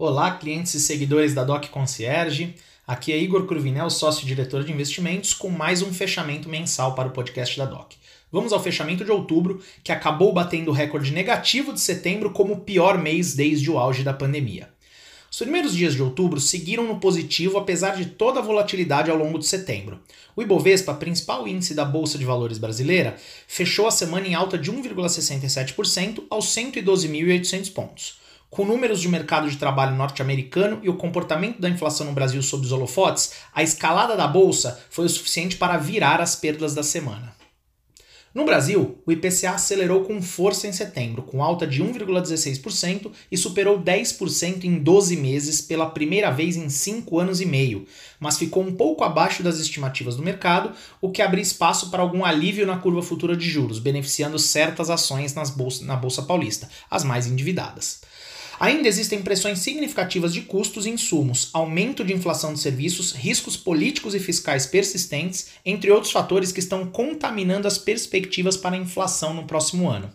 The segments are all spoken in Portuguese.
Olá, clientes e seguidores da Doc Concierge. Aqui é Igor Cruvinel, sócio-diretor de investimentos, com mais um fechamento mensal para o podcast da Doc. Vamos ao fechamento de outubro, que acabou batendo o recorde negativo de setembro como o pior mês desde o auge da pandemia. Os primeiros dias de outubro seguiram no positivo apesar de toda a volatilidade ao longo de setembro. O Ibovespa, principal índice da Bolsa de Valores brasileira, fechou a semana em alta de 1,67% aos 112.800 pontos. Com números de mercado de trabalho norte-americano e o comportamento da inflação no Brasil sob os holofotes, a escalada da bolsa foi o suficiente para virar as perdas da semana. No Brasil, o IPCA acelerou com força em setembro, com alta de 1,16% e superou 10% em 12 meses pela primeira vez em 5 anos e meio, mas ficou um pouco abaixo das estimativas do mercado, o que abriu espaço para algum alívio na curva futura de juros, beneficiando certas ações nas bolsa, na Bolsa Paulista, as mais endividadas. Ainda existem pressões significativas de custos e insumos, aumento de inflação de serviços, riscos políticos e fiscais persistentes, entre outros fatores que estão contaminando as perspectivas para a inflação no próximo ano.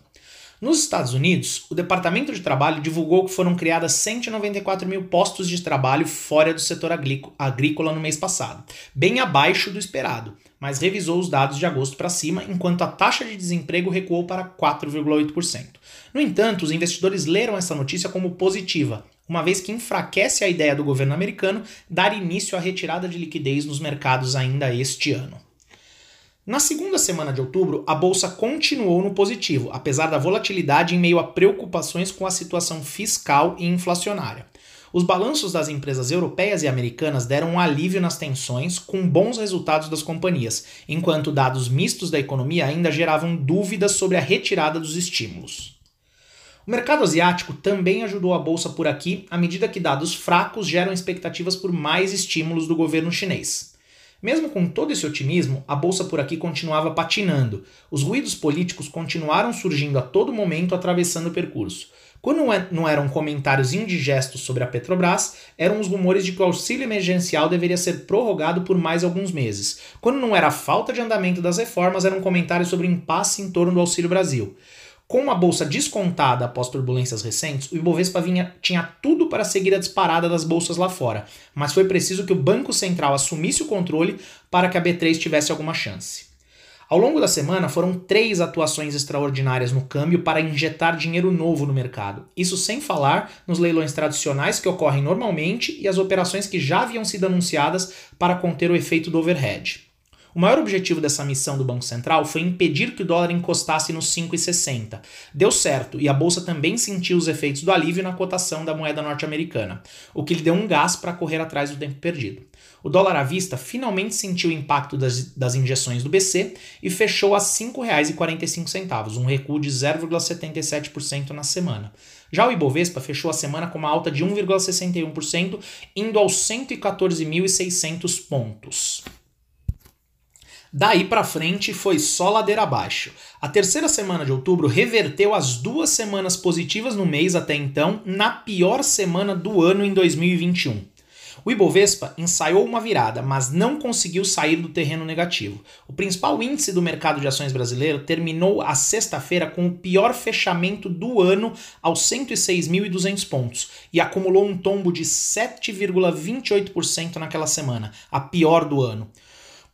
Nos Estados Unidos, o Departamento de Trabalho divulgou que foram criadas 194 mil postos de trabalho fora do setor agrícola no mês passado, bem abaixo do esperado, mas revisou os dados de agosto para cima, enquanto a taxa de desemprego recuou para 4,8%. No entanto, os investidores leram essa notícia como positiva, uma vez que enfraquece a ideia do governo americano dar início à retirada de liquidez nos mercados ainda este ano. Na segunda semana de outubro, a bolsa continuou no positivo, apesar da volatilidade em meio a preocupações com a situação fiscal e inflacionária. Os balanços das empresas europeias e americanas deram um alívio nas tensões, com bons resultados das companhias, enquanto dados mistos da economia ainda geravam dúvidas sobre a retirada dos estímulos. O mercado asiático também ajudou a bolsa por aqui, à medida que dados fracos geram expectativas por mais estímulos do governo chinês. Mesmo com todo esse otimismo, a bolsa por aqui continuava patinando. Os ruídos políticos continuaram surgindo a todo momento, atravessando o percurso. Quando não eram comentários indigestos sobre a Petrobras, eram os rumores de que o auxílio emergencial deveria ser prorrogado por mais alguns meses. Quando não era a falta de andamento das reformas, eram comentários sobre o impasse em torno do Auxílio Brasil. Com uma bolsa descontada após turbulências recentes, o Ibovespa vinha, tinha tudo para seguir a disparada das bolsas lá fora, mas foi preciso que o Banco Central assumisse o controle para que a B3 tivesse alguma chance. Ao longo da semana foram três atuações extraordinárias no câmbio para injetar dinheiro novo no mercado. Isso sem falar nos leilões tradicionais que ocorrem normalmente e as operações que já haviam sido anunciadas para conter o efeito do overhead. O maior objetivo dessa missão do Banco Central foi impedir que o dólar encostasse nos 5,60. Deu certo e a bolsa também sentiu os efeitos do alívio na cotação da moeda norte-americana, o que lhe deu um gás para correr atrás do tempo perdido. O dólar à vista finalmente sentiu o impacto das, das injeções do BC e fechou a R$ 5,45, um recuo de 0,77% na semana. Já o Ibovespa fechou a semana com uma alta de 1,61%, indo aos 114.600 pontos. Daí para frente foi só ladeira abaixo. A terceira semana de outubro reverteu as duas semanas positivas no mês até então, na pior semana do ano em 2021. O Ibovespa ensaiou uma virada, mas não conseguiu sair do terreno negativo. O principal índice do mercado de ações brasileiro terminou a sexta-feira com o pior fechamento do ano aos 106.200 pontos e acumulou um tombo de 7,28% naquela semana, a pior do ano.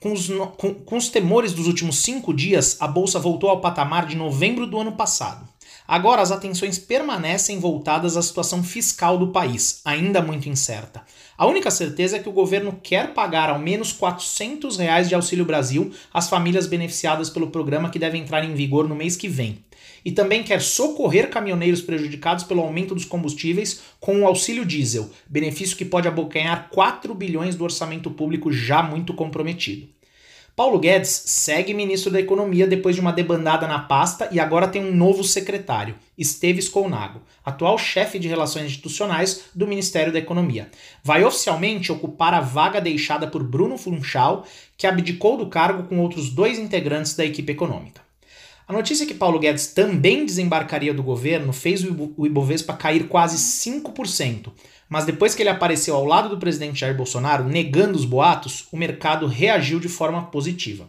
Com os, com, com os temores dos últimos cinco dias, a bolsa voltou ao patamar de novembro do ano passado. Agora as atenções permanecem voltadas à situação fiscal do país, ainda muito incerta. A única certeza é que o governo quer pagar ao menos 400 reais de Auxílio Brasil às famílias beneficiadas pelo programa que deve entrar em vigor no mês que vem e também quer socorrer caminhoneiros prejudicados pelo aumento dos combustíveis com o auxílio diesel, benefício que pode abocanhar 4 bilhões do orçamento público já muito comprometido. Paulo Guedes segue ministro da Economia depois de uma debandada na pasta e agora tem um novo secretário, Esteves Colnago, atual chefe de relações institucionais do Ministério da Economia. Vai oficialmente ocupar a vaga deixada por Bruno Funchal, que abdicou do cargo com outros dois integrantes da equipe econômica. A notícia que Paulo Guedes também desembarcaria do governo fez o Ibovespa cair quase 5%, mas depois que ele apareceu ao lado do presidente Jair Bolsonaro negando os boatos, o mercado reagiu de forma positiva.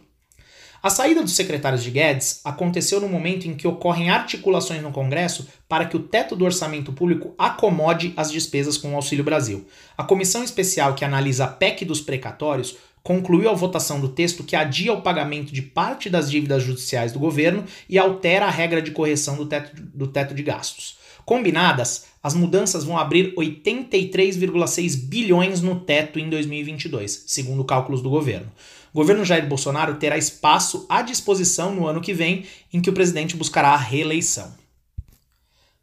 A saída dos secretários de Guedes aconteceu no momento em que ocorrem articulações no Congresso para que o teto do orçamento público acomode as despesas com o Auxílio Brasil. A comissão especial que analisa a PEC dos precatórios concluiu a votação do texto que adia o pagamento de parte das dívidas judiciais do governo e altera a regra de correção do teto, do teto de gastos. Combinadas, as mudanças vão abrir 83,6 bilhões no teto em 2022, segundo cálculos do governo. O governo Jair Bolsonaro terá espaço à disposição no ano que vem, em que o presidente buscará a reeleição.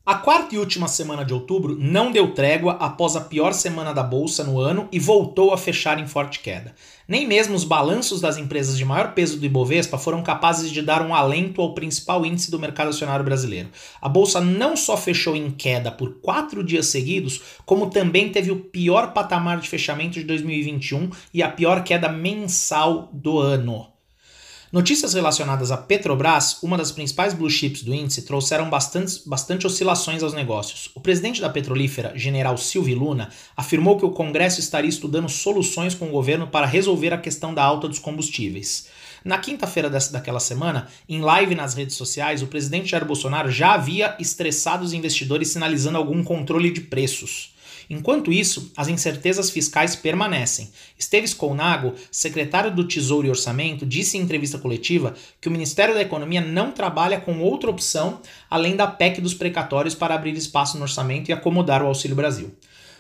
A quarta e última semana de outubro não deu trégua após a pior semana da bolsa no ano e voltou a fechar em forte queda. Nem mesmo os balanços das empresas de maior peso do Ibovespa foram capazes de dar um alento ao principal índice do mercado acionário brasileiro. A bolsa não só fechou em queda por quatro dias seguidos, como também teve o pior patamar de fechamento de 2021 e a pior queda mensal do ano. Notícias relacionadas à Petrobras, uma das principais blue chips do índice, trouxeram bastante, bastante oscilações aos negócios. O presidente da petrolífera, general Silvio Luna, afirmou que o Congresso estaria estudando soluções com o governo para resolver a questão da alta dos combustíveis. Na quinta-feira daquela semana, em live nas redes sociais, o presidente Jair Bolsonaro já havia estressado os investidores sinalizando algum controle de preços. Enquanto isso, as incertezas fiscais permanecem. Esteves Colnago, secretário do Tesouro e Orçamento, disse em entrevista coletiva que o Ministério da Economia não trabalha com outra opção além da PEC dos precatórios para abrir espaço no orçamento e acomodar o Auxílio Brasil.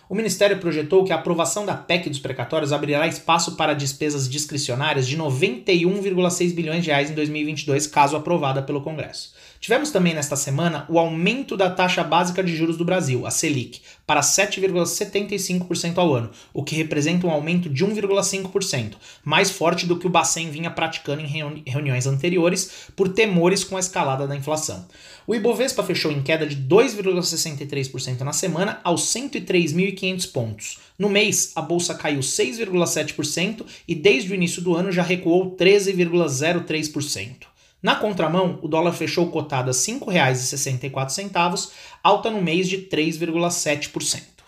O Ministério projetou que a aprovação da PEC dos precatórios abrirá espaço para despesas discricionárias de 91,6 bilhões de reais em 2022, caso aprovada pelo Congresso. Tivemos também nesta semana o aumento da taxa básica de juros do Brasil, a Selic, para 7,75% ao ano, o que representa um aumento de 1,5%, mais forte do que o Bacen vinha praticando em reuni reuniões anteriores por temores com a escalada da inflação. O Ibovespa fechou em queda de 2,63% na semana aos 103.500 pontos. No mês, a bolsa caiu 6,7% e desde o início do ano já recuou 13,03%. Na contramão, o dólar fechou cotado a R$ 5,64, alta no mês de 3,7%.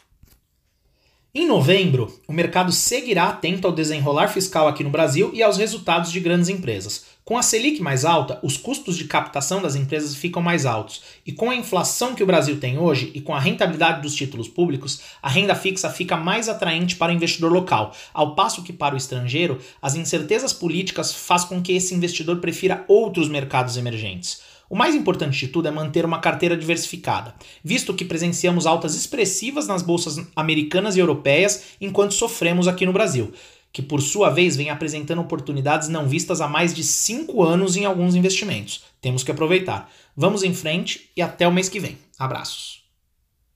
Em novembro, o mercado seguirá atento ao desenrolar fiscal aqui no Brasil e aos resultados de grandes empresas. Com a Selic mais alta, os custos de captação das empresas ficam mais altos, e com a inflação que o Brasil tem hoje e com a rentabilidade dos títulos públicos, a renda fixa fica mais atraente para o investidor local, ao passo que para o estrangeiro, as incertezas políticas faz com que esse investidor prefira outros mercados emergentes. O mais importante de tudo é manter uma carteira diversificada, visto que presenciamos altas expressivas nas bolsas americanas e europeias enquanto sofremos aqui no Brasil que por sua vez vem apresentando oportunidades não vistas há mais de 5 anos em alguns investimentos. Temos que aproveitar. Vamos em frente e até o mês que vem. Abraços.